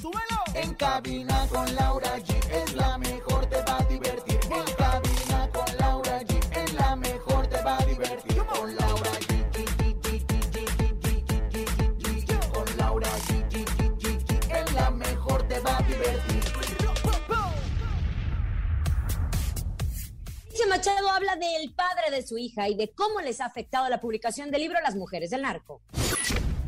¡Súbelo! En cabina con Laura G es la mejor, te va a divertir. En cabina con Laura G es la mejor, te va a divertir. Con Laura G. Con Laura G. Es la mejor, te va a divertir. Machado habla del padre de su hija y de cómo les ha afectado la publicación del libro las mujeres del narco.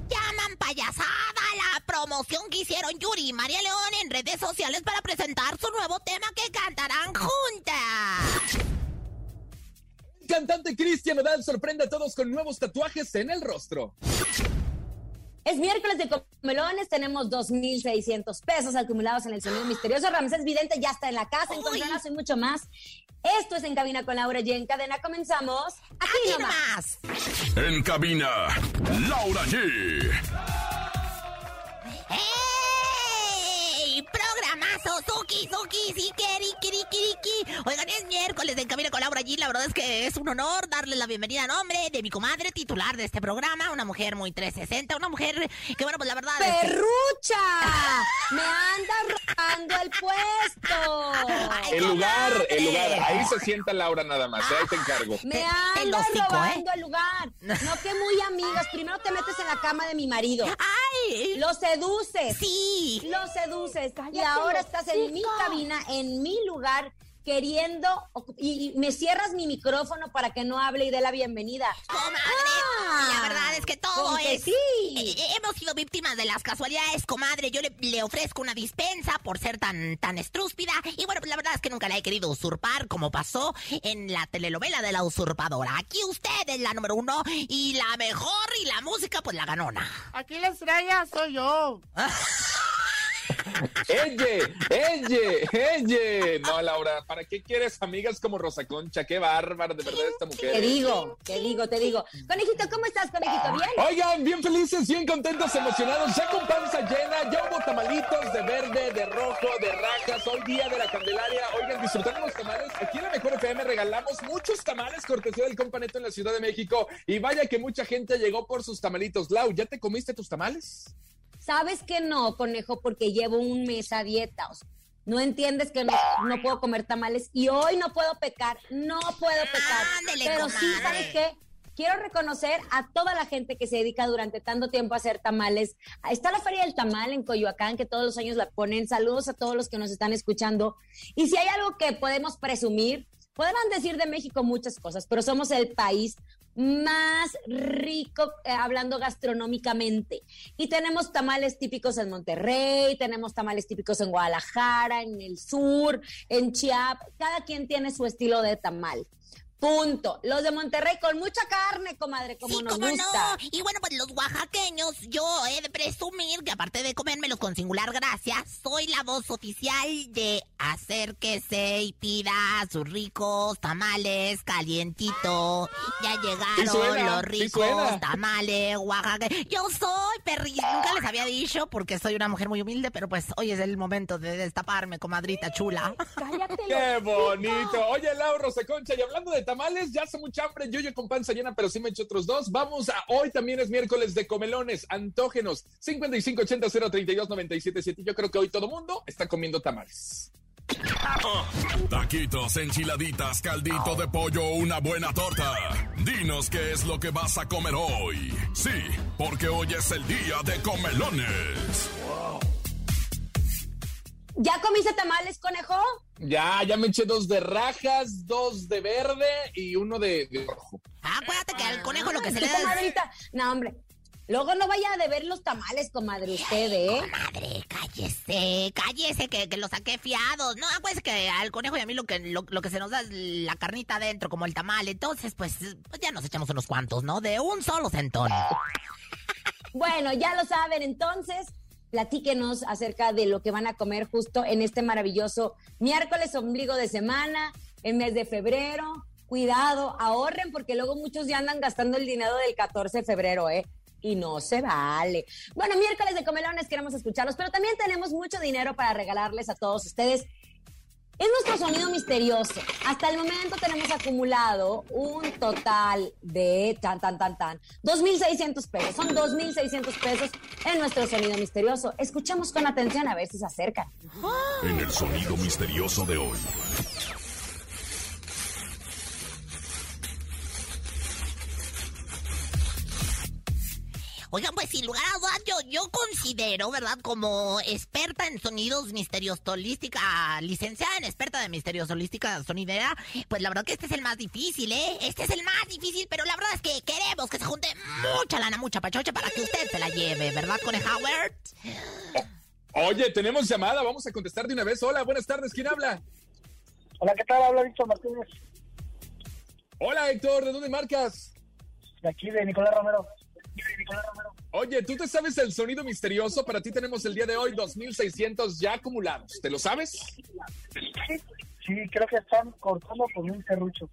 ¡Llaman payasada! La promoción que hicieron Yuri y María León en redes sociales para presentar su nuevo tema que cantarán juntas. Cantante Cristian Nodal sorprende a todos con nuevos tatuajes en el rostro. Es miércoles de comelones, tenemos 2.600 pesos acumulados en el sonido misterioso. Ramsés Vidente ya está en la casa, encontrarás y mucho más. Esto es En Cabina con Laura y en cadena comenzamos aquí, Aquí nomás. nomás. En cabina, Laura G. Hey! Suki, Suki, sí, Keri, Kiri, Kiri, Kiri. Oigan, es miércoles de En Cabina con Laura G. La verdad es que es un honor darle la bienvenida a nombre de mi comadre titular de este programa, una mujer muy 360, una mujer que, bueno, pues la verdad es que... ¡Perrucha! ¡Me anda robando el puesto! Ay, El lugar, el lugar. Ahí se sienta Laura nada más. ¿eh? Ahí te encargo. Me anda robando el lugar. No que muy amigas. Primero te metes en la cama de mi marido. ¡Ay! Lo seduces. Sí. Lo seduces. y ahora estás en mi cabina, en mi lugar, queriendo. Y, me cierras mi micrófono para que no hable y dé la bienvenida. Comadre, Ah, la verdad es que todo que es... sí. Hemos sido víctimas de las casualidades, comadre. Yo le, le ofrezco una dispensa por ser tan, tan estrúspida. Y bueno, pues la verdad es que nunca la he querido usurpar, como pasó en la telenovela de la usurpadora. Aquí usted es la número uno y la mejor y la música, pues la ganona. Aquí la estrella soy yo. ¡Elle! ¡Elle! ¡Elle! No, Laura, ¿para qué quieres amigas como Rosa Concha? ¡Qué bárbara, de verdad, esta Te mujer! digo, te digo, te digo. Conejito, ¿cómo estás, conejito? ¿Bien? Oigan, bien felices, bien contentos, emocionados, ya con panza llena, ya hubo tamalitos de verde, de rojo, de rajas, hoy día de la Candelaria. Oigan, disfrutando los tamales, aquí en la Mejor FM regalamos muchos tamales cortesía del Companeto en la Ciudad de México. Y vaya que mucha gente llegó por sus tamalitos. Lau, ¿ya te comiste tus tamales? ¿Sabes que no, conejo? Porque llevo un mes a dieta. o sea, no entiendes que no, no puedo comer tamales y hoy no puedo pecar, no puedo pecar. Pero sí. ¿sabes qué? Quiero reconocer a toda la gente que se dedica durante tanto tiempo a hacer tamales. Está la Feria del Tamal en Coyoacán, que todos los años la ponen. Saludos a todos los que nos están escuchando. Y si hay algo que podemos presumir, podrán decir de México muchas cosas, pero somos el país más rico eh, hablando gastronómicamente. Y tenemos tamales típicos en Monterrey, tenemos tamales típicos en Guadalajara, en el sur, en Chiapas. Cada quien tiene su estilo de tamal. Punto. Los de Monterrey con mucha carne, comadre, como sí, nos cómo gusta. no. Y bueno, pues los oaxaqueños, yo he de presumir que aparte de comérmelos con singular gracia, soy la voz oficial de acérquese y pida sus ricos tamales calientito. Ya Sí llegaron suena, los ricos tamales Oaxaca. Yo soy perri, nunca les había dicho porque soy una mujer muy humilde, pero pues hoy es el momento de destaparme, comadrita chula. ¡Qué bonito! Oye, Lau, Rosa Concha, y hablando de tamales, ya hace mucha hambre, yo ya con panza llena, pero sí me eché otros dos. Vamos a, hoy también es miércoles de comelones, antógenos, 5580 032 977 Yo creo que hoy todo mundo está comiendo tamales. Taquitos, enchiladitas, caldito de pollo, una buena torta. Dinos qué es lo que vas a comer hoy. Sí, porque hoy es el día de comelones. ¿Ya comiste tamales, conejo? Ya, ya me eché dos de rajas, dos de verde y uno de, de rojo. Acuérdate que al conejo lo que se le da es... comadrita. No, hombre. Luego no vaya a deber los tamales, comadre, usted, ¿eh? Madre, cállese, cállese, que, que lo saqué fiados. No, pues que al conejo y a mí lo que, lo, lo que se nos da es la carnita adentro, como el tamal. Entonces, pues, pues ya nos echamos unos cuantos, ¿no? De un solo centón. Bueno, ya lo saben, entonces, platíquenos acerca de lo que van a comer justo en este maravilloso miércoles, ombligo de semana, en mes de febrero. Cuidado, ahorren porque luego muchos ya andan gastando el dinero del 14 de febrero, ¿eh? Y no se vale. Bueno, miércoles de comelones queremos escucharlos, pero también tenemos mucho dinero para regalarles a todos ustedes. Es nuestro sonido misterioso. Hasta el momento tenemos acumulado un total de tan, tan, tan, tan, 2.600 pesos. Son 2.600 pesos en nuestro sonido misterioso. Escuchemos con atención a ver si se acercan. En el sonido misterioso de hoy. Oigan, pues sin lugar a dudas, yo, yo considero, ¿verdad? Como experta en sonidos misterios holística, licenciada en experta de misterios holística sonidera, pues la verdad que este es el más difícil, ¿eh? Este es el más difícil, pero la verdad es que queremos que se junte mucha lana, mucha pachocha para que usted se la lleve, ¿verdad, con Howard? Oye, tenemos llamada, vamos a contestar de una vez. Hola, buenas tardes, ¿quién habla? Hola, ¿qué tal? Habla Víctor Martínez, Hola, Héctor, ¿de dónde marcas? de aquí de Nicolás Romero. Oye, ¿tú te sabes el sonido misterioso? Para ti tenemos el día de hoy 2.600 ya acumulados. ¿Te lo sabes? Sí, creo que están cortando con un serrucho.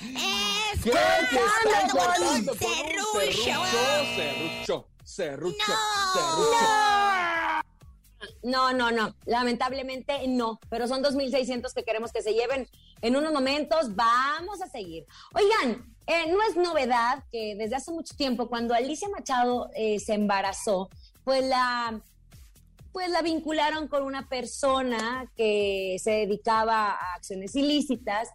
¡Es ¿Qué? Están cortando con un serrucho! serrucho, serrucho, serrucho. No, no, no. Lamentablemente no. Pero son 2.600 que queremos que se lleven en unos momentos. Vamos a seguir. Oigan, eh, no es novedad que desde hace mucho tiempo, cuando Alicia Machado eh, se embarazó, pues la, pues la vincularon con una persona que se dedicaba a acciones ilícitas.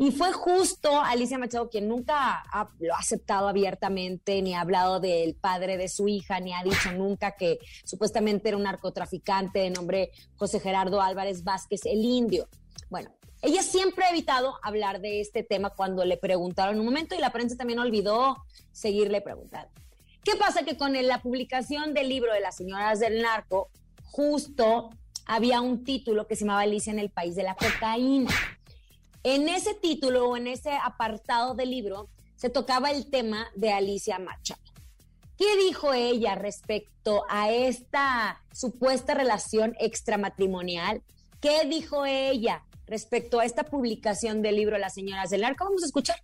Y fue justo Alicia Machado quien nunca lo ha aceptado abiertamente, ni ha hablado del padre de su hija, ni ha dicho nunca que supuestamente era un narcotraficante de nombre José Gerardo Álvarez Vázquez, el indio. Bueno, ella siempre ha evitado hablar de este tema cuando le preguntaron un momento y la prensa también olvidó seguirle preguntando. ¿Qué pasa? Que con la publicación del libro de las señoras del narco, justo había un título que se llamaba Alicia en el país de la cocaína. En ese título o en ese apartado del libro se tocaba el tema de Alicia Machado. ¿Qué dijo ella respecto a esta supuesta relación extramatrimonial? ¿Qué dijo ella respecto a esta publicación del libro Las Señoras del Arco? Vamos a escuchar.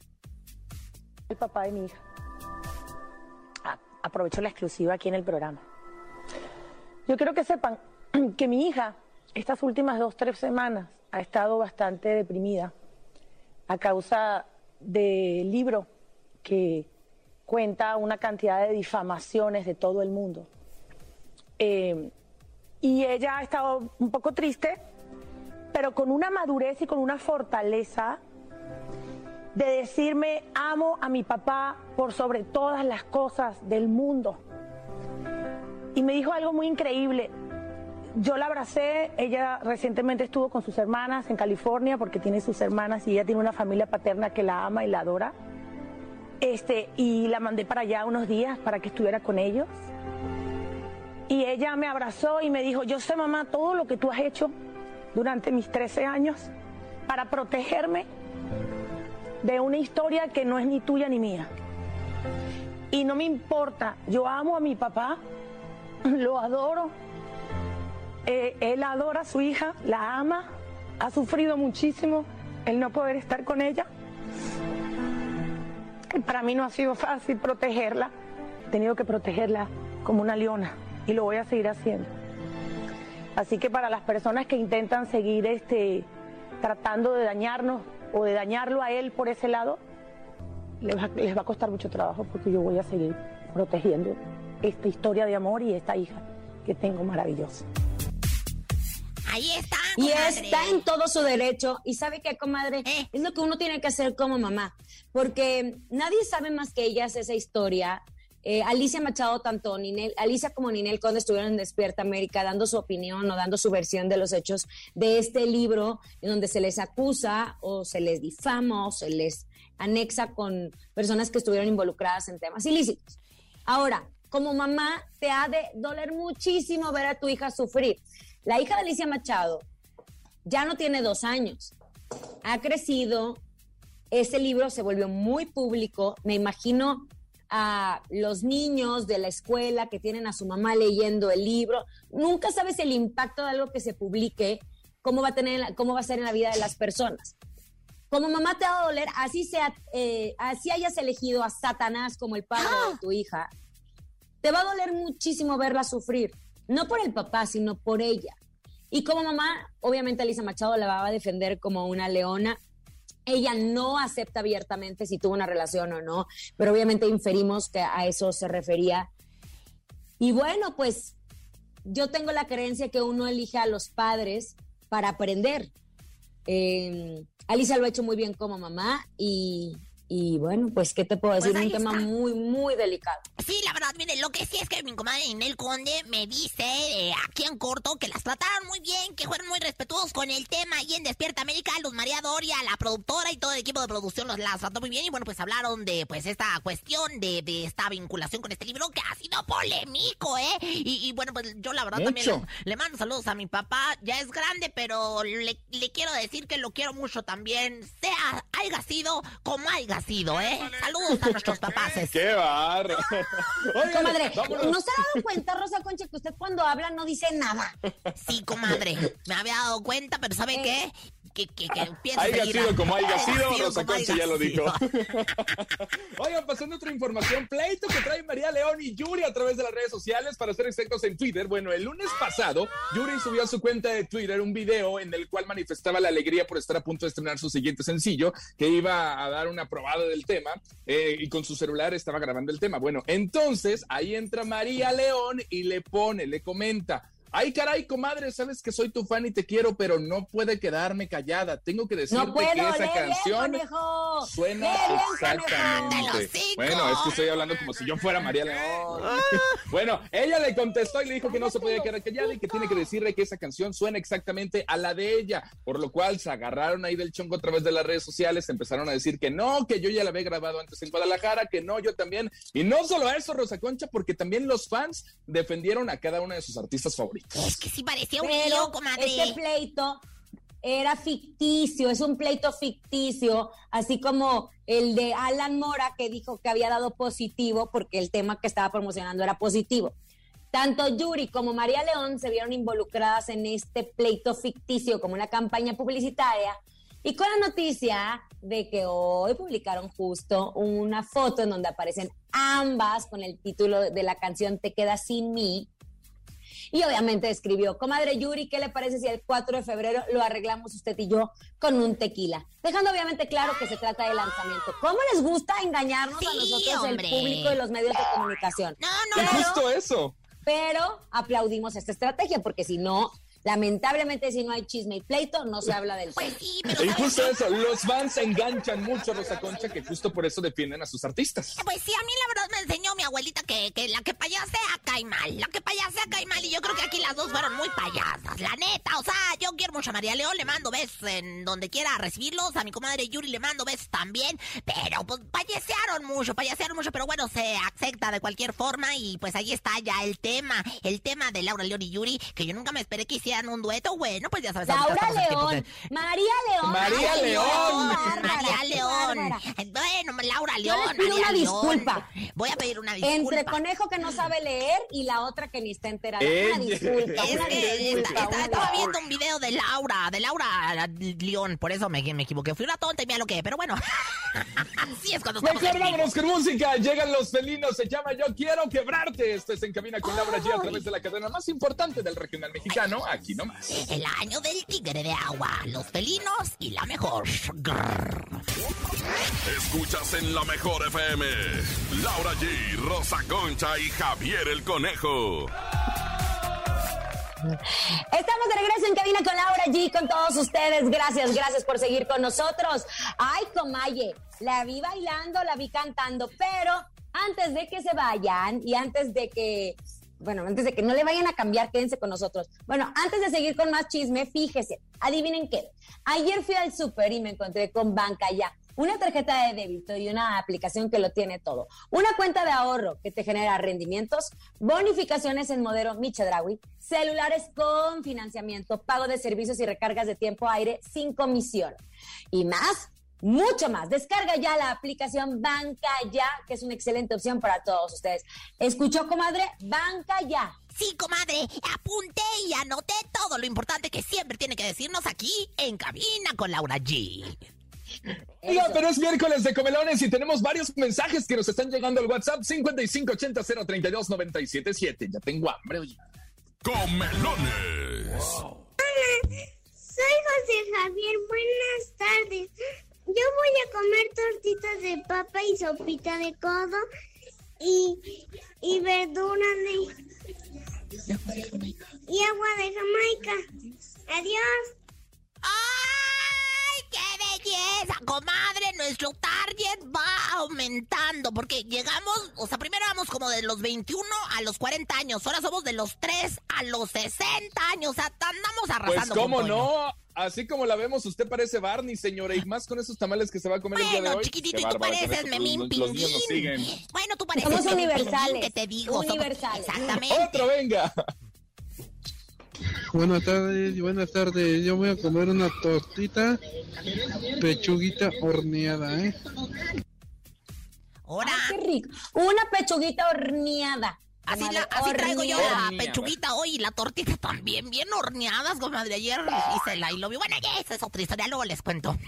el papá de mi hija. Aprovecho la exclusiva aquí en el programa. Yo quiero que sepan que mi hija estas últimas dos, tres semanas ha estado bastante deprimida a causa del libro que cuenta una cantidad de difamaciones de todo el mundo. Eh, y ella ha estado un poco triste, pero con una madurez y con una fortaleza de decirme amo a mi papá por sobre todas las cosas del mundo. Y me dijo algo muy increíble. Yo la abracé, ella recientemente estuvo con sus hermanas en California porque tiene sus hermanas y ella tiene una familia paterna que la ama y la adora. Este, y la mandé para allá unos días para que estuviera con ellos. Y ella me abrazó y me dijo, yo sé mamá todo lo que tú has hecho durante mis 13 años para protegerme de una historia que no es ni tuya ni mía. Y no me importa, yo amo a mi papá, lo adoro, Eh, él adora a su hija, la ama, ha sufrido muchísimo el no poder estar con ella. Para mí no ha sido fácil protegerla, he tenido que protegerla como una leona y lo voy a seguir haciendo. Así que para las personas que intentan seguir este, tratando de dañarnos o de dañarlo a él por ese lado, les va, les va a costar mucho trabajo porque yo voy a seguir protegiendo esta historia de amor y esta hija que tengo maravillosa. Ahí está. Y comadre. está en todo su derecho. Y sabe qué, comadre, Eh. es lo que uno tiene que hacer como mamá. Porque nadie sabe más que ellas esa historia. Eh, Alicia Machado, tanto Ninel, Alicia como Ninel Conde estuvieron en Despierta América dando su opinión o dando su versión de los hechos de este libro, en donde se les acusa o se les difama o se les anexa con personas que estuvieron involucradas en temas ilícitos. Ahora, como mamá, te ha de doler muchísimo ver a tu hija sufrir. La hija de Alicia Machado ya no tiene dos años. Ha crecido. Ese libro se volvió muy público. Me imagino a los niños de la escuela que tienen a su mamá leyendo el libro. Nunca sabes el impacto de algo que se publique, cómo va a tener, cómo va a ser en la vida de las personas. Como mamá te va a doler, así sea, eh, así hayas elegido a Satanás como el padre de tu hija, te va a doler muchísimo verla sufrir, no por el papá, sino por ella. Y como mamá, obviamente Elisa Machado la va a defender como una leona. Ella no acepta abiertamente si tuvo una relación o no, pero obviamente inferimos que a eso se refería. Y bueno, pues yo tengo la creencia que uno elige a los padres para aprender. Eh, Alisa lo ha hecho muy bien como mamá y, y bueno, pues, ¿qué te puedo decir? Pues un ahí tema está. muy, muy delicado. Sí, la verdad, mire, lo que sí es que mi comadre Inel Conde me dice eh, aquí en corto que las trataron muy bien, que fueron muy respetuosos con el tema y en Despierta América, Luz María Doria, la productora y todo el equipo de producción los las trató muy bien y bueno, pues hablaron de pues esta cuestión de, de esta vinculación con este libro que ha sido polémico, ¿eh? Y, y, bueno, pues yo la verdad también le, le mando saludos a mi papá, ya es grande, pero le, le quiero decir que lo quiero mucho también, sea, haya sido como haya sido, ¿eh? Saludos a nuestros papás. ¡Qué barro! Comadre, vámonos. ¿no se ha dado cuenta, Rosa Concha, que usted cuando habla no dice nada? Sí, comadre, me había dado cuenta, pero ¿sabe qué? Que, que, que pienso Haya seguir sido como haya sido, Rosa Concha ya lo dijo. Oigan, pasando otra información, pleito que trae María León y Yuri a través de las redes sociales para ser exactos en Twitter. Bueno, el lunes pasado, Yuri subió a su cuenta de Twitter un video en el cual manifestaba la alegría por estar a punto de estrenar su siguiente sencillo, que iba a dar una probada del tema eh, y con su celular estaba grabando el tema. Bueno, entonces ahí entra María León y le pone, le comenta. Ay, caray, comadre, sabes que soy tu fan y te quiero, pero no puede quedarme callada. Tengo que decirte No puedo, que esa bien, canción. Suena bien, exactamente. Bueno, es que estoy hablando como si yo fuera María León. bueno, ella le contestó y le dijo que no se podía quedar callada y que tiene que decirle que esa canción suena exactamente a la de ella, por lo cual se agarraron ahí del chongo a través de las redes sociales, empezaron a decir que no, que yo ya la había grabado antes en Guadalajara, que no, yo también. Y no solo eso, Rosa Concha, porque también los fans defendieron a cada uno de sus artistas favoritos. Es que sí parecía un Pero lío, comadre. este pleito era ficticio, es un pleito ficticio, así como el de Alan Mora que dijo que había dado positivo porque el tema que estaba promocionando era positivo. Tanto Yuri como María León se vieron involucradas en este pleito ficticio como una campaña publicitaria y con la noticia de que hoy publicaron justo una foto en donde aparecen ambas con el título de la canción Te quedas sin mí. Y obviamente escribió, comadre Yuri, ¿qué le parece si el 4 de febrero lo arreglamos usted y yo con un tequila? Dejando obviamente claro que se trata de lanzamiento. ¿Cómo les gusta engañarnos a nosotros, hombre. el público y los medios de comunicación? No, no, Pero- no. justo eso. Pero aplaudimos esta estrategia porque si no, lamentablemente si no hay chisme y pleito, no se habla del Pues sí, pero Y ¿sabes justo eso, los fans enganchan mucho a Rosa Concha, que justo por eso defienden a sus artistas. Pues sí, a mí la verdad me enseñó mi abuelita que, que la que payasea cae mal, la que payasea cae mal y yo creo que aquí las dos fueron muy payasas, la neta, o sea, yo quiero mucho a María León, le mando besos en donde quiera recibirlos, a mi comadre Yuri le mando besos también, pero pues payasearon mucho, payasearon mucho, pero bueno, se acepta de cualquier forma y pues ahí está ya el tema, el tema de Laura León y Yuri, que yo nunca me esperé que hicieran un dueto, bueno, pues ya sabes, Laura León, de- María León. María Ay, León. bárbara, María León. Bueno, Laura Yo León. les pido María una León. disculpa. Voy a pedir una disculpa. Entre conejo que no sabe leer y la otra que ni está enterada. Ella. Una disculpa, Es una que disculpa, esta- esta- una estaba viendo un video de Laura, de Laura León, por eso me, me equivoqué. Fui una tonta y mira lo que, pero bueno. Así es cuando estamos vámonos con música. Llegan los felinos. Se llama Yo Quiero Quebrarte. Esto es En Cabina con Laura G a través de la cadena más importante del regional mexicano. Aquí nomás. El año del tigre de agua, los felinos y la mejor. Grrr. Escuchas en la mejor FM. Laura G, Rosa Concha y Javier el Conejo. Estamos de regreso en cabina con Laura G, con todos ustedes. Gracias, gracias por seguir con nosotros. Ay, Comaye, la vi bailando, la vi cantando, pero antes de que se vayan y antes de que, bueno, antes de que no le vayan a cambiar, quédense con nosotros. Bueno, antes de seguir con más chisme, fíjese, adivinen qué. Ayer fui al súper y me encontré con Banca Ya. Una tarjeta de débito y una aplicación que lo tiene todo. Una cuenta de ahorro que te genera rendimientos, bonificaciones en modelo Michedrawi, celulares con financiamiento, pago de servicios y recargas de tiempo aire sin comisión. Y más, mucho más. Descarga ya la aplicación Banca Ya, que es una excelente opción para todos ustedes. ¿Escuchó, comadre? Banca Ya. Sí, comadre, apunté y anoté todo lo importante que siempre tiene que decirnos aquí en cabina con Laura G. Oiga, pero es miércoles de comelones y tenemos varios mensajes que nos están llegando al WhatsApp 5580-032-977. Ya tengo hambre, oye. Comelones. Hola, soy José Javier. Buenas tardes. Yo voy a comer tortitas de papa y sopita de codo y, y verdura de... Y agua de Jamaica. Adiós. ¡Ay, qué belleza! Comadre, nuestro target va aumentando porque llegamos, o sea, primero vamos como de los 21 a los 40 años, ahora somos de los 3 a los 60 años, o sea, andamos Pues arrasando. cómo con Toño. no, así como la vemos, usted parece Barney, señora, y más con esos tamales que se va a comer el día de Bueno, hoy. chiquitito, tú bárbaro, pareces Memín. Pinguín. Bueno, tú pareces Somos universales. Que te digo. somos- Universales. Exactamente. Otro, venga. Buenas tardes, buenas tardes. Yo voy a comer una tortita, pechuguita horneada, ¿eh? Ahora, Qué rico. Una pechuguita horneada. así, la, así traigo yo la pechuguita hoy y la tortita también, bien horneadas, comadre. Ayer hice la y lo vi. Bueno, ya esa es otra historia, luego les cuento.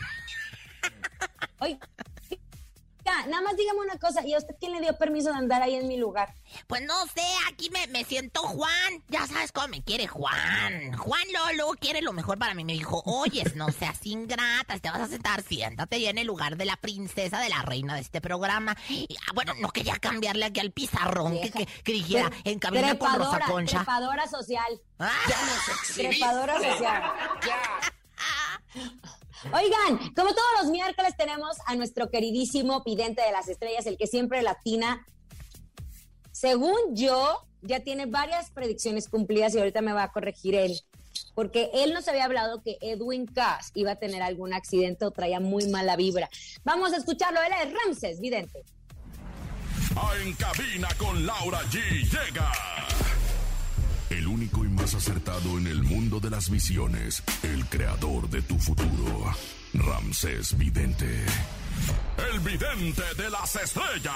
Oiga, nada más dígame una cosa. ¿Y a usted quién le dio permiso de andar ahí en mi lugar? Pues no sé, aquí me, me siento Juan. Ya sabes cómo me quiere Juan. Juan Lolo quiere lo mejor para mí. Me dijo, oyes, no seas ingrata, te vas a sentar, siéntate ya en el lugar de la princesa, de la reina de este programa. Y, ah, bueno, no quería cambiarle aquí al pizarrón que, que, que dijera en cabina con Rosa Concha. trepadora social. Ah, Trepadora social. Oigan, como todos los miércoles tenemos a nuestro queridísimo vidente de las estrellas, el que siempre latina. Según yo, ya tiene varias predicciones cumplidas y ahorita me va a corregir él. Porque él nos había hablado que Edwin Cass iba a tener algún accidente o traía muy mala vibra. Vamos a escucharlo. Él es Ramses, vidente. En cabina con Laura G llega. El único más acertado en el mundo de las visiones. El creador de tu futuro. Ramsés Vidente. El vidente de las estrellas.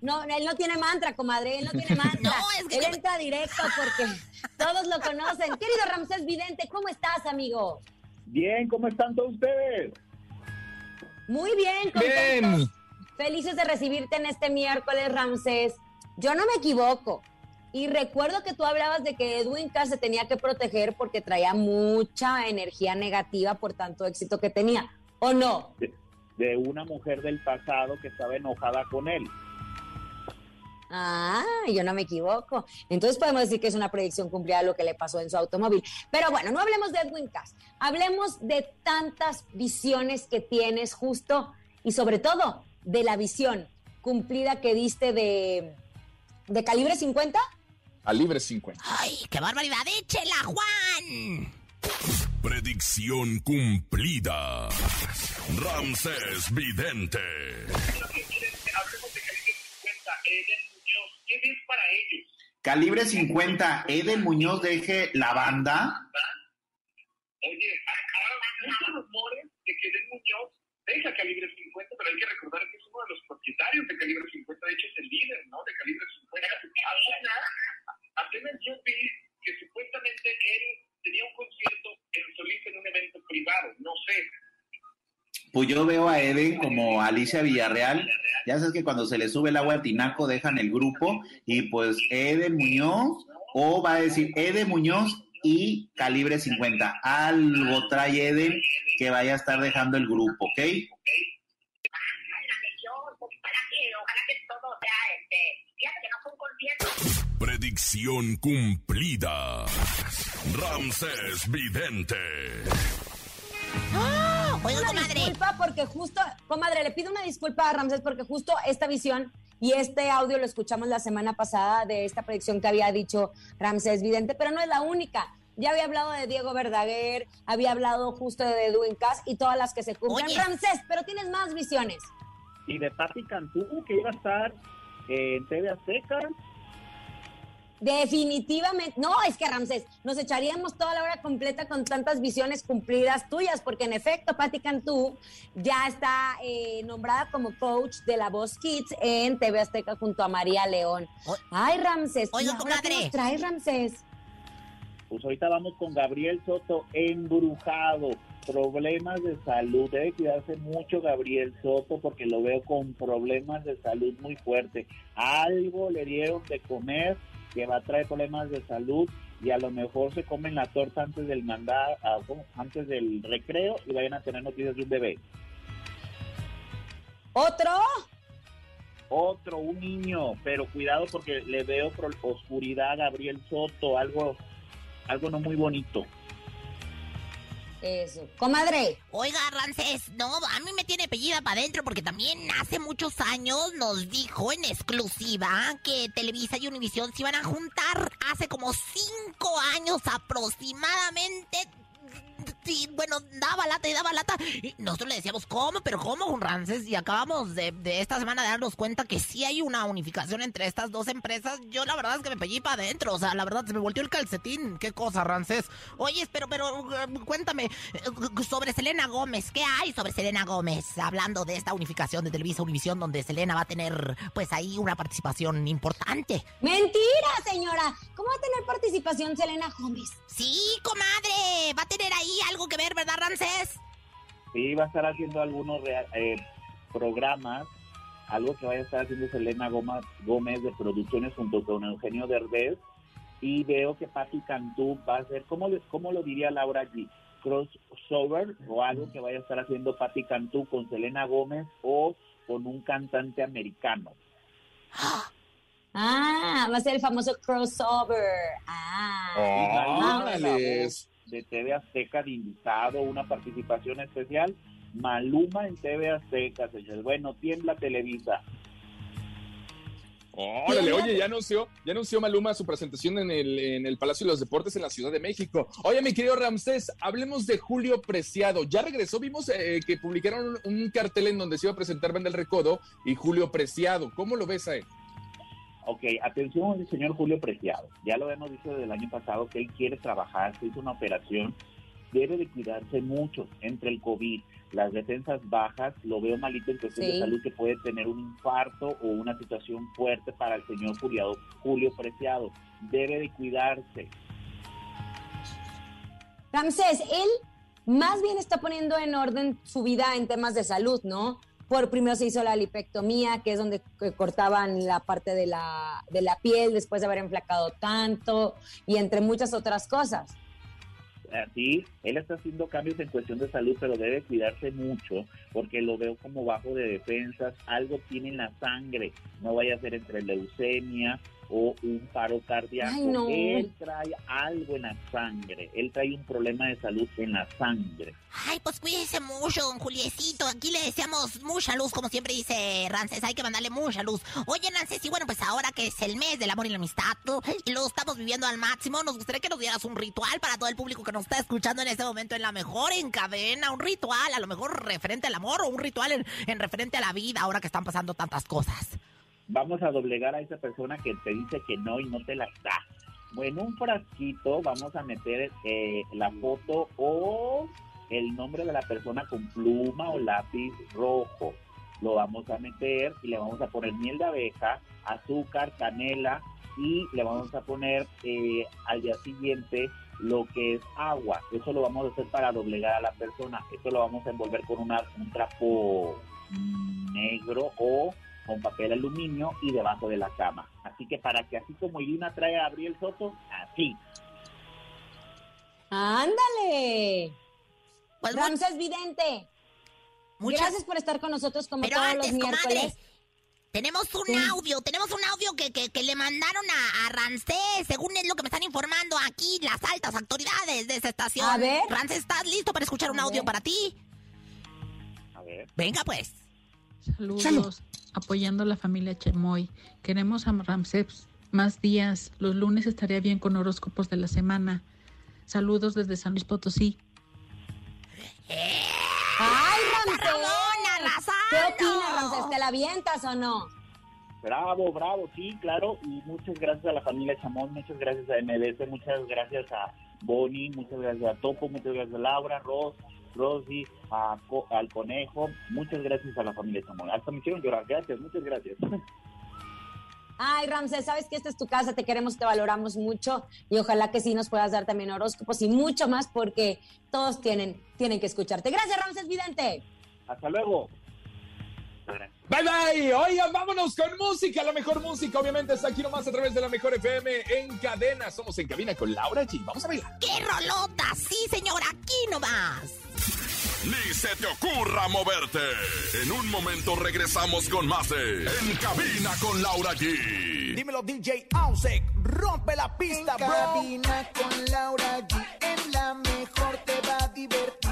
No, no, él no tiene mantra, comadre, él no tiene mantra. No, es que él yo- entra directo porque todos lo conocen. Querido Ramsés Vidente, ¿cómo estás, amigo? Bien, ¿cómo están todos ustedes? Muy bien, Bien. Felices de recibirte en este miércoles, Ramsés. Yo no me equivoco. Y recuerdo que tú hablabas de que Edwin Cass se tenía que proteger porque traía mucha energía negativa por tanto éxito que tenía. ¿O no? De, de una mujer del pasado que estaba enojada con él. Ah, yo no me equivoco. Entonces podemos decir que es una predicción cumplida lo que le pasó en su automóvil. Pero bueno, no hablemos de Edwin Cass. Hablemos de tantas visiones que tienes justo y sobre todo de la visión cumplida que diste de, de calibre 50. A libre 50. ¡Ay, qué barbaridad! ¡Échela, Juan! Predicción cumplida. Ramsés Vidente. Hablemos de calibre 50, Eden Muñoz. ¿Qué ves para ellos? Calibre 50, Eden Muñoz deje la banda. Oye, hay muchos rumores de que Eden Muñoz deja calibre 50, pero hay que recordar que es uno de los propietarios de calibre 50, de hecho es el líder, ¿no? De calibre 50. Apenas, apenas yo vi que supuestamente él tenía un concierto en solista en un evento privado, no sé. Pues yo veo a Eden como Alicia Villarreal. Ya sabes que cuando se le sube el agua al tinaco dejan el grupo y pues Eden Muñoz o va a decir Eden Muñoz y calibre 50. Algo trae Eden que vaya a estar dejando el grupo, ¿ok? Ojalá que todo sea, este, fíjate que no fue un concierto. Predicción cumplida. Ramsés Vidente. ¡Ah! Oiga, Una comadre. disculpa porque justo, comadre, le pido una disculpa a Ramsés porque justo esta visión y este audio lo escuchamos la semana pasada de esta predicción que había dicho Ramsés Vidente, pero no es la única. Ya había hablado de Diego Verdaguer, había hablado justo de Edwin Cass y todas las que se cumplen. Oye. Ramsés, pero tienes más visiones. Y de Patti Cantú, que iba a estar eh, en TV Azteca. Definitivamente, no, es que Ramsés, nos echaríamos toda la hora completa con tantas visiones cumplidas tuyas, porque en efecto, Patti Cantú ya está eh, nombrada como coach de la Voz Kids en TV Azteca junto a María León. Ay, Ramsés, ¿y ahora comadre. qué nos traes, Ramsés? Pues ahorita vamos con Gabriel Soto embrujado. Problemas de salud. Debe cuidarse mucho Gabriel Soto porque lo veo con problemas de salud muy fuerte. Algo le dieron de comer que va a traer problemas de salud y a lo mejor se comen la torta antes del mandar, ah, antes del recreo y vayan a tener noticias de un bebé. ¿Otro? Otro, un niño, pero cuidado porque le veo pro- oscuridad a Gabriel Soto, algo, algo no muy bonito. Eso. Comadre. Oiga, Rancés, no, a mí me tiene apellida para adentro porque también hace muchos años nos dijo en exclusiva que Televisa y Univisión se iban a juntar hace como cinco años aproximadamente. Sí, bueno, daba lata y daba lata. Y nosotros le decíamos, ¿cómo? Pero ¿cómo, Rancés? Y acabamos de, de esta semana de darnos cuenta que sí hay una unificación entre estas dos empresas. Yo la verdad es que me pellí para adentro. O sea, la verdad se me volteó el calcetín. Qué cosa, Rancés. Oye, pero, pero, eh, cuéntame eh, sobre Selena Gómez. ¿Qué hay sobre Selena Gómez? Hablando de esta unificación de Televisa Univisión, donde Selena va a tener, pues ahí, una participación importante. Mentira, señora. ¿Cómo va a tener participación Selena Gómez? Sí, comadre. Va a tener ahí algo que ver, ¿verdad, Rancés? Sí, va a estar haciendo algunos eh, programas, algo que vaya a estar haciendo Selena Goma- Gómez de producciones junto con Eugenio Derbez. Y veo que Patti Cantú va a hacer, ¿cómo, cómo lo diría Laura G? Crossover o algo que vaya a estar haciendo Patti Cantú con Selena Gómez o con un cantante americano. Ah, va a ser el famoso crossover. Ah. Y De TV Azteca de invitado, una participación especial. Maluma en TV Azteca, señores. Bueno, tiembla Televisa. Órale, oye, ya anunció, ya anunció Maluma su presentación en el, en el Palacio de los Deportes en la Ciudad de México. Oye, mi querido Ramsés, hablemos de Julio Preciado. Ya regresó, vimos eh, que publicaron un, cartel en donde se iba a presentar Banda el Recodo y Julio Preciado. ¿Cómo lo ves a él? Ok, atención al señor Julio Preciado. Ya lo hemos dicho desde el año pasado que él quiere trabajar, se hizo una operación, debe de cuidarse mucho entre el COVID, las defensas bajas, lo veo malito en cuestión Sí. de salud que puede tener un infarto o una situación fuerte para el señor Julio, Julio Preciado. Debe de cuidarse. Ramsés, él más bien está poniendo en orden su vida en temas de salud, ¿no? Por primero se hizo la lipectomía, que es donde cortaban la parte de la, de la piel después de haber enflacado tanto y entre muchas otras cosas. Así, él está haciendo cambios en cuestión de salud, pero debe cuidarse mucho porque lo veo como bajo de defensas, algo tiene en la sangre, no vaya a ser entre leucemia o un paro cardíaco. Ay, no. Él trae algo en la sangre, él trae un problema de salud en la sangre. Ay, pues cuídese mucho, don Juliecito. Aquí le deseamos mucha luz, como siempre dice Rances. Hay que mandarle mucha luz. Oye, Rances, y bueno, pues ahora que es el mes del amor y la amistad, ¿no? y lo estamos viviendo al máximo, nos gustaría que nos dieras un ritual para todo el público que nos está escuchando en este momento en la mejor en cadena. Un ritual, a lo mejor referente al amor o un ritual en, en referente a la vida, ahora que están pasando tantas cosas. Vamos a doblegar a esa persona que te dice que no y no te la da. Bueno, un frasquito vamos a meter eh, la foto o el nombre de la persona con pluma o lápiz rojo. Lo vamos a meter y le vamos a poner miel de abeja, azúcar, canela y le vamos a poner eh, al día siguiente lo que es agua. Eso lo vamos a hacer para doblegar a la persona. Esto lo vamos a envolver con un trapo negro o con papel aluminio y debajo de la cama. Así que para que así como Irina trae a Gabriel Soto, así. ¡Ándale! Pues, Ramsés Vidente. Muchas- Gracias por estar con nosotros como Pero todos antes, los miércoles. comadre, tenemos un Sí. audio, tenemos un audio que, que, que le mandaron a, a Rancés, según es lo que me están informando aquí las altas autoridades de esa estación. A ver. Rancés, ¿estás listo para escuchar un A audio ver. para ti? A ver. Venga, pues. Saludos, apoyando a la familia Chemoy. Queremos a Ramsés más días. Los lunes estaría bien con horóscopos de la semana. Saludos desde San Luis Potosí. ¡Ay, Ramsés! ¿Qué opinas, Ramsés? ¿Te la avientas o no? Bravo, bravo, sí, claro. Y muchas gracias a la familia Chamón, muchas gracias a MBS, muchas gracias a Bonnie, muchas gracias a Topo, muchas gracias a Laura, Ros, Rosy, a al Conejo, muchas gracias a la familia Chamón. Hasta me hicieron llorar, gracias, muchas gracias. Ay, Ramsés, sabes que esta es tu casa, te queremos, te valoramos mucho y ojalá que sí nos puedas dar también horóscopos y mucho más porque todos tienen, tienen que escucharte. Gracias, Ramsés Vidente. Hasta luego. Bye bye. Oigan, vámonos con música. La mejor música, obviamente, está aquí nomás a través de la mejor FM en cadena. Somos en cabina con Laura G. Vamos a bailar. ¡Qué rolota! Sí, señor, aquí nomás. Ni se te ocurra moverte. En un momento regresamos con más de En cabina con Laura G. Dímelo, DJ Ausek. Rompe la pista, en cabina con Laura G. En la mejor te va a divertir.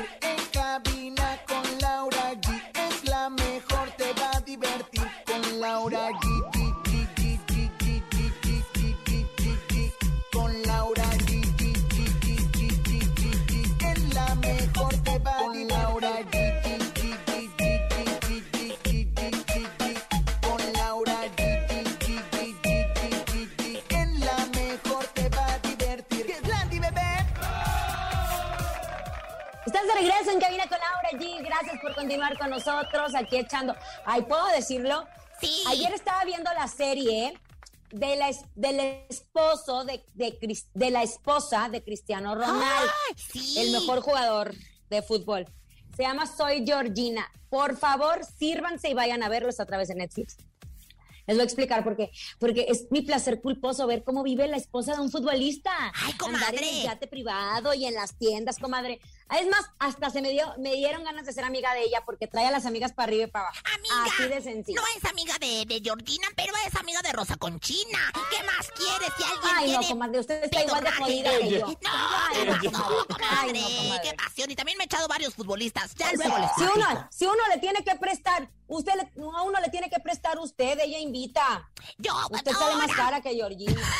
De regreso en cabina con Laura G. Gracias por continuar con nosotros aquí echando. Ay, ¿puedo decirlo? Sí. Ayer estaba viendo la serie de la, del esposo de, de, de la esposa de Cristiano Ronaldo, ¡Ay, sí! el mejor jugador de fútbol. Se llama Soy Georgina. Por favor, sírvanse y vayan a verlos a través de Netflix. Les voy a explicar por qué. Porque es mi placer culposo ver cómo vive la esposa de un futbolista. ¡Ay, Andar comadre! en el yate privado y en las tiendas, comadre. Es más, hasta se me dio, me dieron ganas de ser amiga de ella porque trae a las amigas para arriba y para abajo. Amiga, Así de sencillo. no es amiga de, de Georgina, pero es amiga de Rosa Conchina. ¿Qué más quieres si alguien Ay, no, tiene comadre, usted está igual de jodida que yo. No, Ay, ¿qué no, pasó, comadre. no, comadre. Qué pasión. Y también me he echado varios futbolistas. Ya luego les Si uno, si uno le tiene que prestar, usted le- a uno le tiene que prestar usted, ella invita. Yo, Usted sale más ahora. cara que Georgina.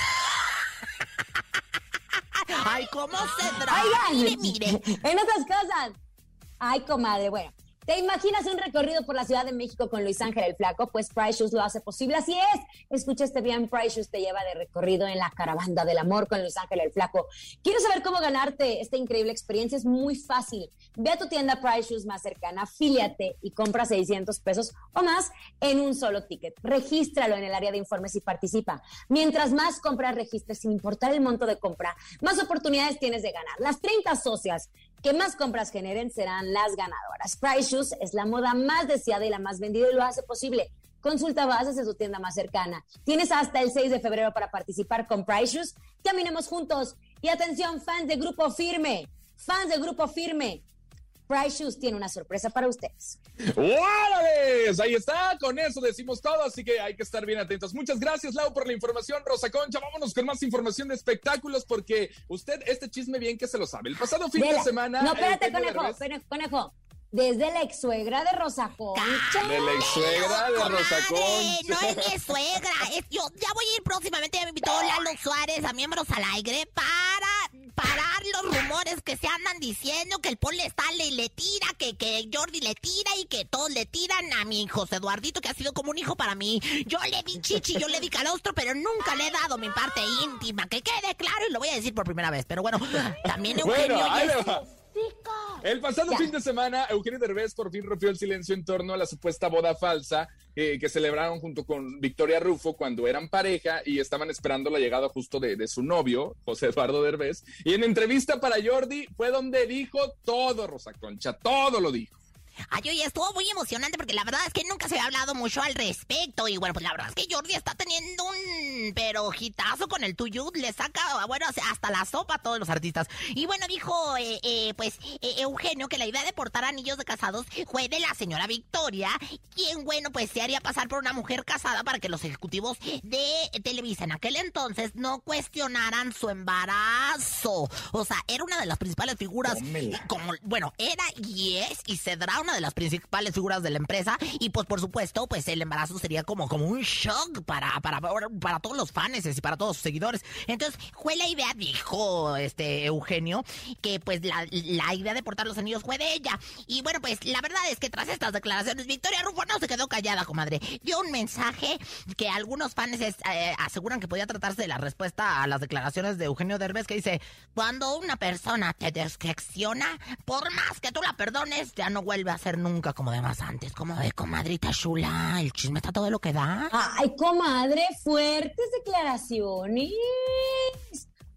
Ay, ¿cómo se drama? Oigan, Mire, mire. en otras cosas. Ay, comadre, bueno. ¿Te imaginas un recorrido por la Ciudad de México con Luis Ángel el Flaco? Pues Price Shoes lo hace posible. Así es. Escucha este bien, Price Shoes te lleva de recorrido en la caravana del amor con Luis Ángel el Flaco. ¿Quieres saber cómo ganarte esta increíble experiencia? Es muy fácil. Ve a tu tienda Price Shoes más cercana, afíliate y compra 600 pesos o más en un solo ticket. Regístralo en el área de informes y participa. Mientras más compras registres, sin importar el monto de compra, más oportunidades tienes de ganar. Las 30 socias que más compras generen serán las ganadoras. Price es la moda más deseada y la más vendida y lo hace posible. Consulta bases en su tienda más cercana. Tienes hasta el 6 de febrero para participar con Price Shoes. Caminemos juntos. Y atención, fans de Grupo Firme. Fans de Grupo Firme. Price Shoes tiene una sorpresa para ustedes. ¡Órale! Ahí está, con eso decimos todo, así que hay que estar bien atentos. Muchas gracias, Lau, por la información. Rosa Concha, vámonos con más información de espectáculos, porque usted este chisme bien que se lo sabe. El pasado fin de, semana... No, espérate, conejo, conejo, conejo. Desde la ex suegra de Rosa Concha. De la ex suegra de Rosa Concha. no es mi suegra. Es, yo ya voy a ir próximamente. Ya me invitó Lalo Suárez a miembros al aire para parar los rumores que se andan diciendo que el Paul le sale y le tira, que, que Jordi le tira y que todos le tiran a mi José Eduardito, que ha sido como un hijo para mí. Yo le di chichi, yo le di calostro, pero nunca le he dado mi parte íntima. Que quede claro y lo voy a decir por primera vez. Pero bueno, también Eugenio Bueno, El pasado Ya. fin de semana, Eugenio Derbez por fin rompió el silencio en torno a la supuesta boda falsa eh, que celebraron junto con Victoria Rufo cuando eran pareja y estaban esperando la llegada justo de, de su novio, José Eduardo Derbez. Y en entrevista para Jordi fue donde dijo todo, Rosa Concha, todo lo dijo. Ay, oye, estuvo muy emocionante porque la verdad es que nunca se había hablado mucho al respecto. Y bueno, pues la verdad es que Jordi está teniendo un pero hitazo con el Tuyut. Le saca, bueno, hasta la sopa a todos los artistas. Y bueno, dijo, eh, eh, pues, eh, Eugenio que la idea de portar anillos de casados fue de la señora Victoria, quien, bueno, pues se haría pasar por una mujer casada para que los ejecutivos de Televisa en aquel entonces no cuestionaran su embarazo. O sea, era una de las principales figuras como, bueno, era y es y será una de las principales figuras de la empresa y pues por supuesto, pues el embarazo sería como, como un shock para, para, para todos los fans y para todos sus seguidores. Entonces, fue la idea, dijo este Eugenio, que pues la, la idea de portar los anillos fue de ella. Y bueno, pues la verdad es que tras estas declaraciones, Victoria Rufo no se quedó callada, comadre. Dio un mensaje que algunos fans eh, aseguran que podía tratarse de la respuesta a las declaraciones de Eugenio Derbez, que dice, cuando una persona te descrexiona, por más que tú la perdones, ya no vuelve ser nunca como de más antes. Como de comadrita chula, el chisme está todo lo que da. Ay, comadre, fuertes declaraciones.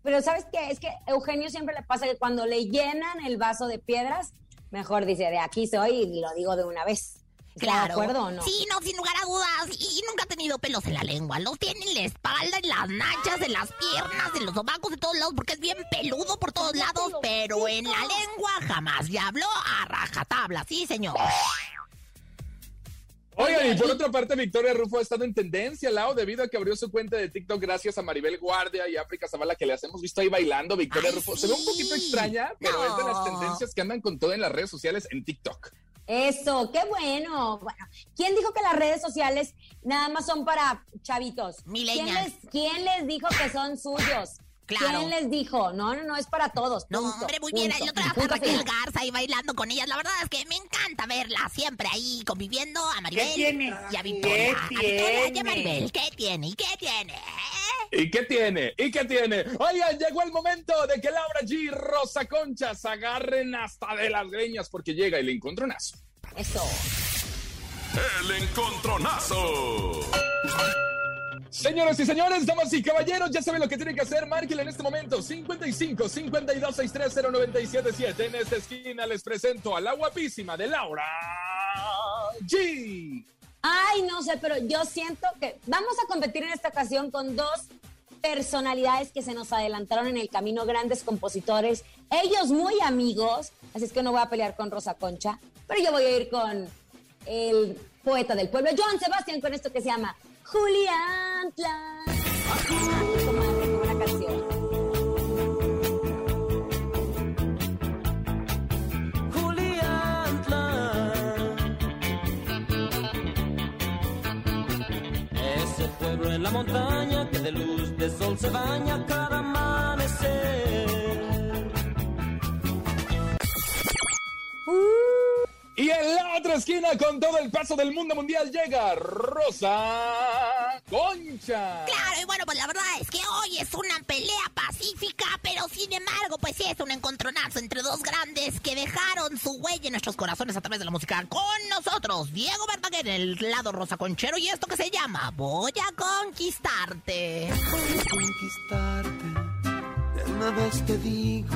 Pero ¿sabes qué? Es que Eugenio siempre le pasa que cuando le llenan el vaso de piedras, mejor dice, de aquí soy y lo digo de una vez. Claro. ¿De acuerdo o no? Sí, no, sin lugar a dudas. Y, nunca ha tenido pelos en la lengua. Los tiene en la espalda, en las nachas, en las piernas, en los sobacos, de todos lados, porque es bien peludo por todos lados. Pero en la lengua jamás. Ya habló a rajatabla, sí, señor. Oigan, y por otra parte, Victoria Rufo ha estado en tendencia, Lao, debido a que abrió su cuenta de TikTok gracias a Maribel Guardia y África Zavala, que les hemos visto ahí bailando. Victoria Rufo se ve un poquito extraña, pero es de las tendencias que andan con todo en las redes sociales en TikTok. Eso, qué bueno. Bueno, ¿quién dijo que las redes sociales nada más son para chavitos? ¿Quién les, ¿Quién les dijo que son suyos? ¿Quién les dijo? No, no, no, es para todos. no, hombre, muy bien. Yo trabajo a Raquel Garza ahí bailando con ellas. La verdad es que me encanta verla siempre ahí conviviendo a Maribel tiene? y a Victoria. ¿Qué tiene? A Maribel, ¿qué tiene? ¿Y qué tiene? ¿Y qué tiene? ¿Y qué tiene? Oigan, llegó el momento de que Laura G y Rosa Concha se agarren hasta de las greñas porque llega el encontronazo. Eso. El encontronazo. Señoras y señores, damas y caballeros, ya saben lo que tienen que hacer. Márquenle en este momento 55 52 630 977. En esta esquina les presento a la guapísima de Laura G. Ay, no sé, pero yo siento que vamos a competir en esta ocasión con dos personalidades que se nos adelantaron en el camino, grandes compositores, ellos muy amigos, así es que no voy a pelear con Rosa Concha, pero yo voy a ir con el poeta del pueblo, Joan Sebastián, con esto que se llama Julián Como una canción. Pueblo en la montaña que de luz de sol se baña cada amanecer. Y en la otra esquina, con todo el paso del mundo mundial, llega Rosa Concha. Claro, y bueno, pues la verdad es que hoy es una pelea pacífica, pero sin embargo, pues sí es un encontronazo entre dos grandes que dejaron su huella en nuestros corazones a través de la música. Con nosotros, Diego Verdaguer, el lado Rosa Conchero, y esto que se llama Voy a conquistarte. Voy a conquistarte, de una vez te digo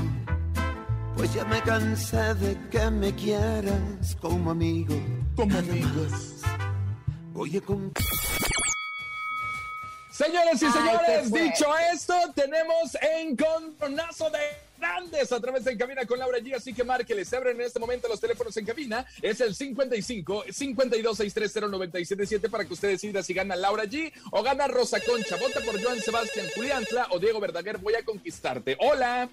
pues ya me cansé de que me quieras como amigo. Como amigos. Voy a con... Señores y señores, dicho esto, tenemos encontronazo de grandes a través de En Cabina con Laura G. Así que márqueles, se abren en este momento los teléfonos en cabina. Es el 55 52 630 977 para que usted decida si gana Laura G o gana Rosa Concha. Vota por Joan Sebastián Juliantla o Diego Verdaguer. Voy a conquistarte. Hola.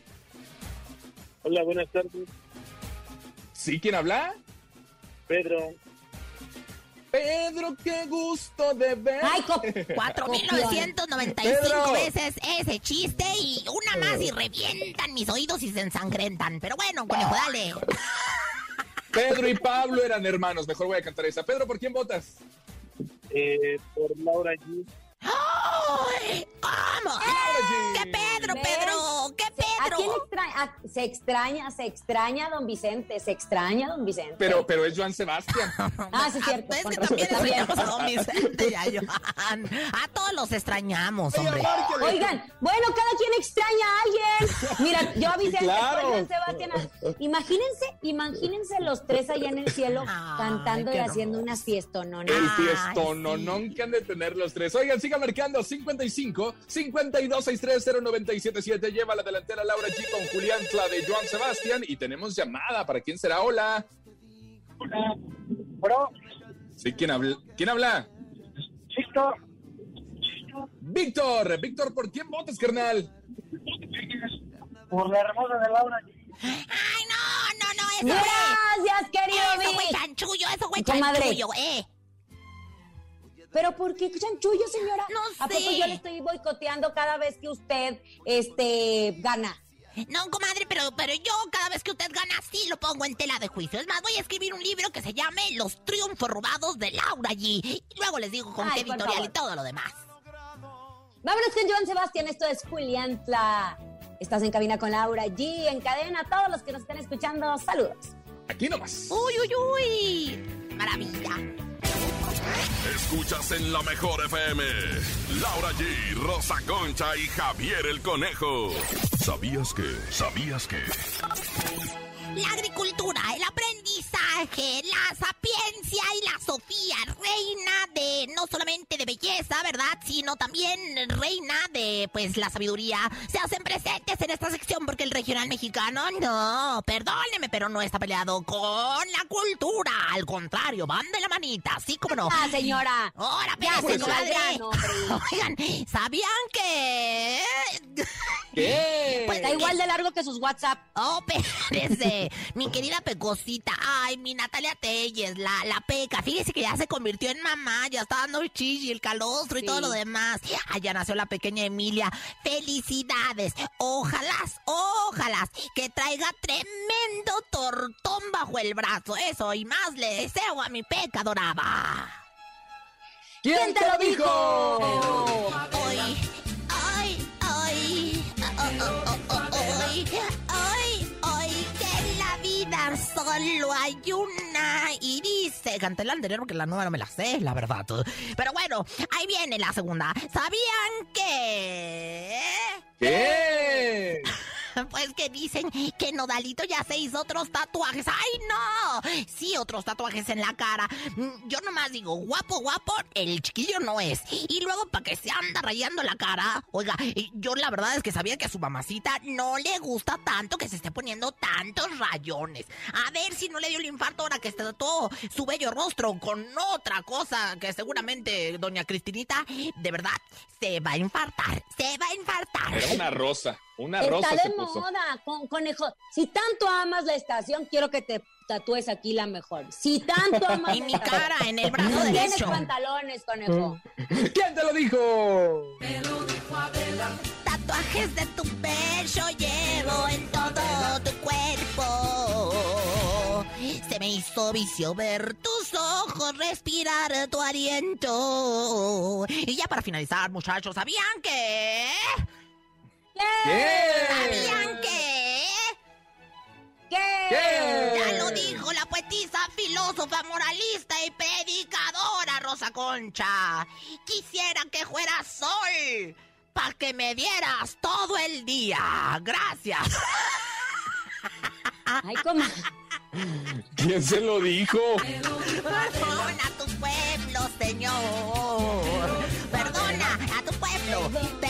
Hola, buenas tardes. ¿Sí? ¿Quién habla? Pedro. Pedro, qué gusto de ver. Ay, 4.995 veces ese chiste y una más y revientan mis oídos y se ensangrentan. Pero bueno, conejo, dale. Pedro y Pablo eran hermanos. Mejor voy a cantar esa. Pedro, ¿por quién votas? Eh, por Laura G. ¡Ay! ¿Cómo? ¡Qué Pedro, Pedro! ¡Qué Pedro! Se extraña, se extraña a don Vicente, se extraña a don Vicente. Pero, pero es Joan Sebastián. ah, sí, es cierto. Es que también extrañamos a don Vicente y a Joan. A todos los extrañamos, hombre. Oigan, bueno, cada quien extraña a alguien. Mira, yo a Vicente, Claro. Joan Sebastián. Imagínense, imagínense los tres allá en el cielo cantando y haciendo unas fiestononas. El fiestononón que han de tener los tres. Oigan, sigan marcando 55 52 630 977. Lleva la delantera Laura G con Julián De Joan Sebastián. Y tenemos llamada. ¿Para quién será? Hola. Bro, Sí, ¿quién habla? ¿Quién habla? Víctor. Víctor. Víctor, ¿por quién votas, carnal? Por la hermosa de Laura. Ay, no, no, no, Gracias, querido Eso fue chanchullo, eso fue chanchullo, eh. Pero ¿por qué chanchullo, señora? No ¿A poco sé. yo le estoy boicoteando cada vez que usted este gana? No, comadre, pero, pero yo cada vez que usted gana sí lo pongo en tela de juicio. Es más, voy a escribir un libro que se llame Los triunfos robados de Laura G. Y luego les digo con Ay, qué editorial y todo lo demás. Vámonos con Joan Sebastián, esto es Juliantla. Estás en cabina con Laura G, en cadena, a todos los que nos están escuchando, saludos. Aquí nomás. Uy, uy, uy. Maravilla. Escuchas en la mejor FM. Laura G, Rosa Concha y Javier el Conejo. ¿Sabías que? ¿Sabías que? La agricultura, el aprendizaje, la sapiencia y la Sofía, reina de no solamente de belleza, ¿verdad? Sino también reina de, pues, la sabiduría. Se hacen presentes en esta sección porque el regional mexicano, no, perdóneme, pero no está peleado con la cultura. Al contrario, van de la manita, así como no. Ah, señora. Ahora, comadre. Oigan, ¿sabían que...? ¿Qué? Pues Está igual de largo que sus WhatsApp. Oh, espérese. mi querida Pecosita. Ay, mi Natalia Telles, la, la Peca. Fíjese que ya se convirtió en mamá. Ya está dando el chichi, el calostro y Sí. todo lo demás. Allá nació la pequeña Emilia. Felicidades. Ojalá, ojalá que traiga tremendo tortón bajo el brazo. Eso y más le deseo a mi Peca dorada. ¿Quién te lo dijo? Hoy, solo hay una. Y dice, canté la anterior porque la nueva no me la sé, la verdad. Pero bueno, ahí viene la segunda. ¿Sabían que...? ¿Qué? Pues que dicen que Nodalito ya se hizo otros tatuajes. ¡Ay, no! Sí, otros tatuajes en la cara. Mm, Yo nomás digo, guapo, guapo, el chiquillo no es. Y luego, para que se anda rayando la cara. Oiga, y yo la verdad es que sabía que a su mamacita no le gusta tanto que se esté poniendo tantos rayones. A ver si no le dio el infarto ahora que se tatuó su bello rostro con otra cosa que seguramente doña Cristinita, de verdad, se va a infartar. Se va a infartar. Era una rosa. Una Está rosa de se puso. moda, con, conejo. Si tanto amas la estación, quiero que te tatúes aquí la mejor. Si tanto amas En la mi cara, en el brazo No tienes derecho. pantalones, conejo. ¿Quién te lo dijo? Tatuajes de tu pecho llevo en todo tu cuerpo. Se me hizo vicio ver tus ojos, respirar tu aliento. Y ya para finalizar, muchachos, ¿sabían que? Filósofa, moralista y predicadora Rosa Concha. Quisiera que fuera sol para que me dieras todo el día. Gracias. Ay, cómo. ¿Quién se lo dijo? Perdona a tu pueblo, Señor. Perdona a tu pueblo.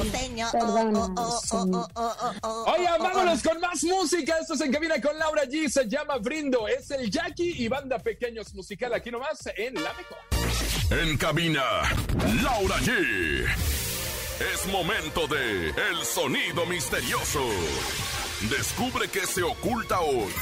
Oh, oh, oh, oh, oh, oh, Oigan, vámonos con más música. Esto es En Cabina con Laura G. Se llama Brindo. Es el Jackie y Banda Pequeños Musical. Aquí nomás en La Mejor. En cabina, Laura G. Es momento de El Sonido Misterioso. Descubre qué se oculta hoy.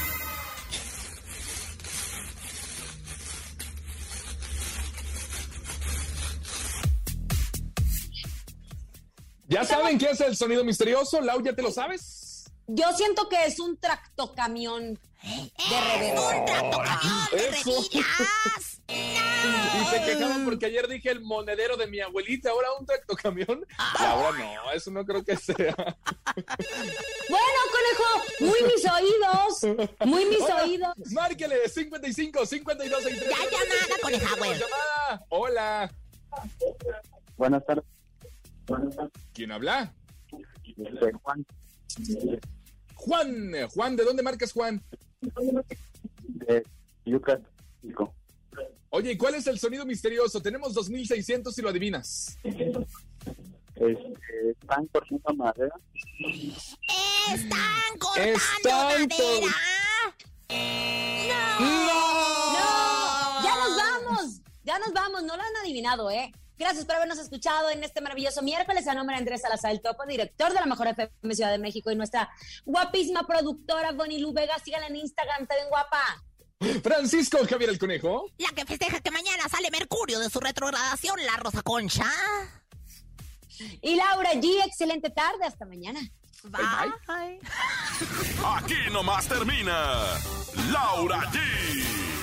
¿Ya saben qué es el sonido misterioso? Lau, ¿ya te lo sabes? Yo siento que es un tractocamión de reversa. ¡Un tractocamión de Eso. revillas! Y se quejaban porque ayer dije el monedero de mi abuelita, ahora un tractocamión. Laura, no, eso no creo que sea. Bueno, conejo, muy mis oídos. Muy mis Hola, oídos. Márquele 55 52 63. Ya llamada, coneja, güey. Llamada. Hola. Buenas tardes. ¿Quién habla? Juan. Juan. Juan, ¿de dónde marcas Juan? De Yucatán. México. Oye, ¿y cuál es el sonido misterioso? Tenemos 2600 si lo adivinas. Este, están cortando madera. ¡Están cortando Están madera! ¡No! No, ya nos vamos. Ya nos vamos. No lo han adivinado, ¿eh? Gracias por habernos escuchado en este maravilloso miércoles. A nombre de Andrés Salazar, el Topo, director de la Mejor FM Ciudad de México y nuestra guapísima productora Bonnie Lu Vega. Síganla en Instagram, te ven guapa. Francisco Javier el Conejo. La que festeja que mañana sale Mercurio de su retrogradación, la Rosa Concha. Y Laura G, excelente tarde. Hasta mañana. Bye. Aquí nomás termina Laura G,